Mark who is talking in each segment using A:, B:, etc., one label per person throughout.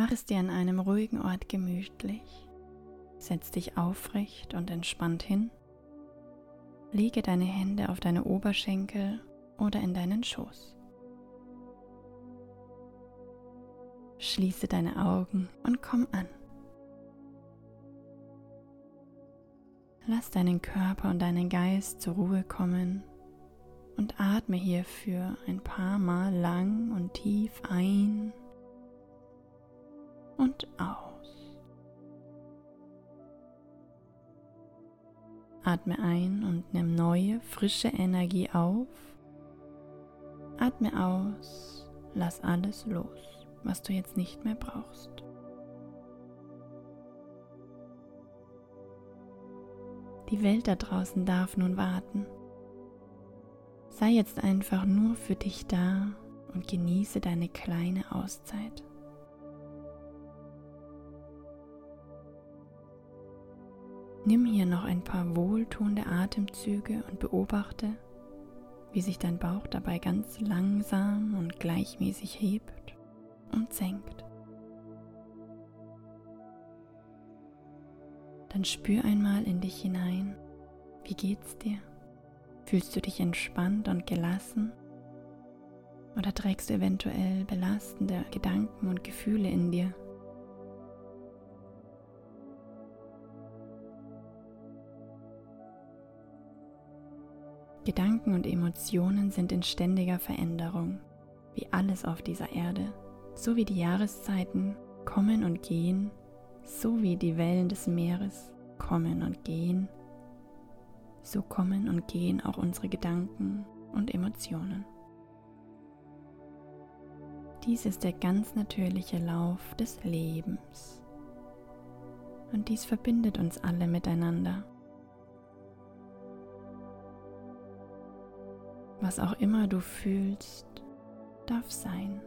A: Mach es dir an einem ruhigen Ort gemütlich. Setz dich aufrecht und entspannt hin. Lege deine Hände auf deine Oberschenkel oder in deinen Schoß. Schließe deine Augen und komm an. Lass deinen Körper und deinen Geist zur Ruhe kommen und atme hierfür ein paar Mal lang und tief ein und aus. Atme ein und nimm neue, frische Energie auf. Atme aus, lass alles los, was du jetzt nicht mehr brauchst. Die Welt da draußen darf nun warten. Sei jetzt einfach nur für dich da und genieße deine kleine Auszeit. Nimm hier noch ein paar wohltuende Atemzüge und beobachte, wie sich dein Bauch dabei ganz langsam und gleichmäßig hebt und senkt. Dann spür einmal in dich hinein. Wie geht's dir? Fühlst du dich entspannt und gelassen? Oder trägst du eventuell belastende Gedanken und Gefühle in dir? Gedanken und Emotionen sind in ständiger Veränderung, wie alles auf dieser Erde, so wie die Jahreszeiten kommen und gehen so wie die Wellen des Meeres kommen und gehen, so kommen und gehen auch unsere Gedanken und Emotionen. Dies ist der ganz natürliche Lauf des Lebens. Und dies verbindet uns alle miteinander. Was auch immer du fühlst, darf sein.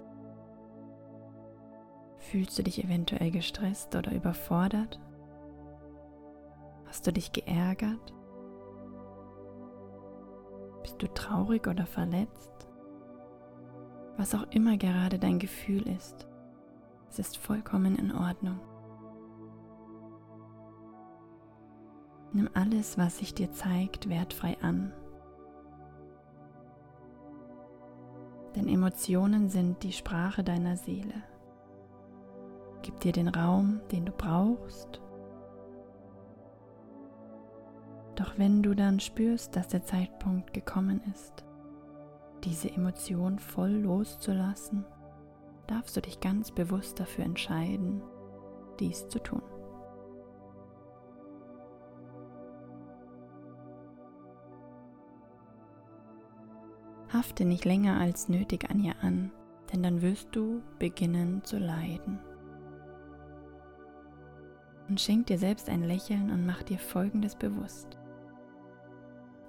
A: Fühlst du dich eventuell gestresst oder überfordert? Hast du dich geärgert? Bist du traurig oder verletzt? Was auch immer gerade dein Gefühl ist, es ist vollkommen in Ordnung. Nimm alles, was sich dir zeigt, wertfrei an. Denn Emotionen sind die Sprache deiner Seele. Gib dir den Raum, den du brauchst. Doch wenn du dann spürst, dass der Zeitpunkt gekommen ist, diese Emotion voll loszulassen, darfst du dich ganz bewusst dafür entscheiden, dies zu tun. Hafte nicht länger als nötig an ihr an, denn dann wirst du beginnen zu leiden und schenk dir selbst ein Lächeln und mach dir Folgendes bewusst.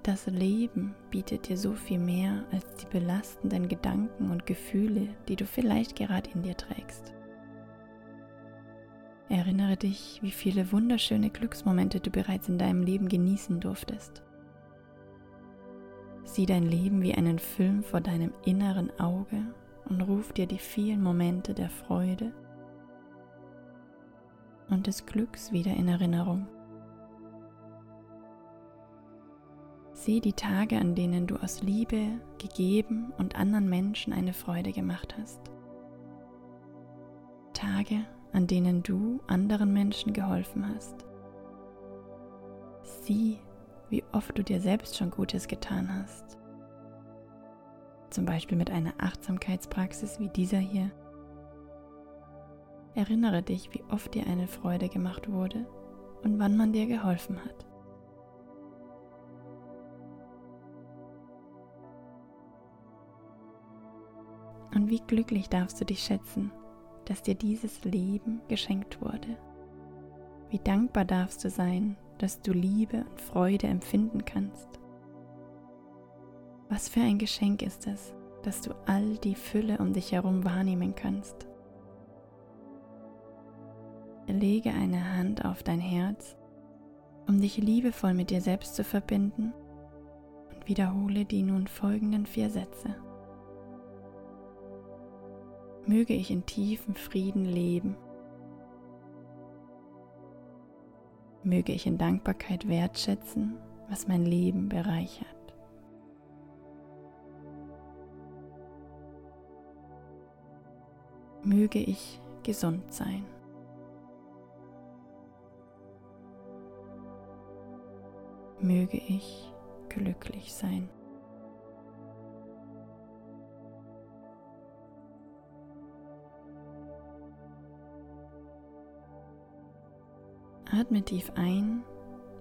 A: Das Leben bietet dir so viel mehr als die belastenden Gedanken und Gefühle, die du vielleicht gerade in dir trägst. Erinnere dich, wie viele wunderschöne Glücksmomente du bereits in deinem Leben genießen durftest. Sieh dein Leben wie einen Film vor deinem inneren Auge und ruf dir die vielen Momente der Freude, und des Glücks wieder in Erinnerung. Sieh die Tage, an denen du aus Liebe gegeben und anderen Menschen eine Freude gemacht hast. Tage, an denen du anderen Menschen geholfen hast. Sieh, wie oft du dir selbst schon Gutes getan hast. Zum Beispiel mit einer Achtsamkeitspraxis wie dieser hier Erinnere dich, wie oft dir eine Freude gemacht wurde und wann man dir geholfen hat. Und wie glücklich darfst du dich schätzen, dass dir dieses Leben geschenkt wurde. Wie dankbar darfst du sein, dass du Liebe und Freude empfinden kannst. Was für ein Geschenk ist es, dass du all die Fülle um dich herum wahrnehmen kannst. Lege eine Hand auf dein Herz, um dich liebevoll mit dir selbst zu verbinden und wiederhole die nun folgenden vier Sätze. Möge ich in tiefem Frieden leben Möge ich in Dankbarkeit wertschätzen, was mein Leben bereichert. Möge ich gesund sein. Möge ich glücklich sein. Atme tief ein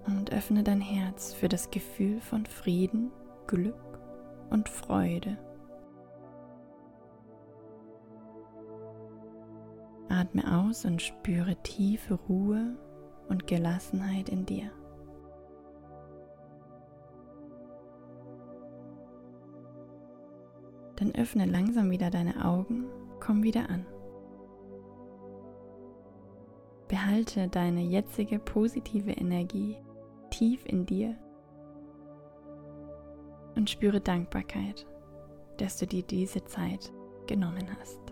A: und öffne dein Herz für das Gefühl von Frieden, Glück und Freude. Atme aus und spüre tiefe Ruhe und Gelassenheit in dir. Dann öffne langsam wieder deine Augen, komm wieder an. Behalte deine jetzige positive Energie tief in dir und spüre Dankbarkeit, dass du dir diese Zeit genommen hast.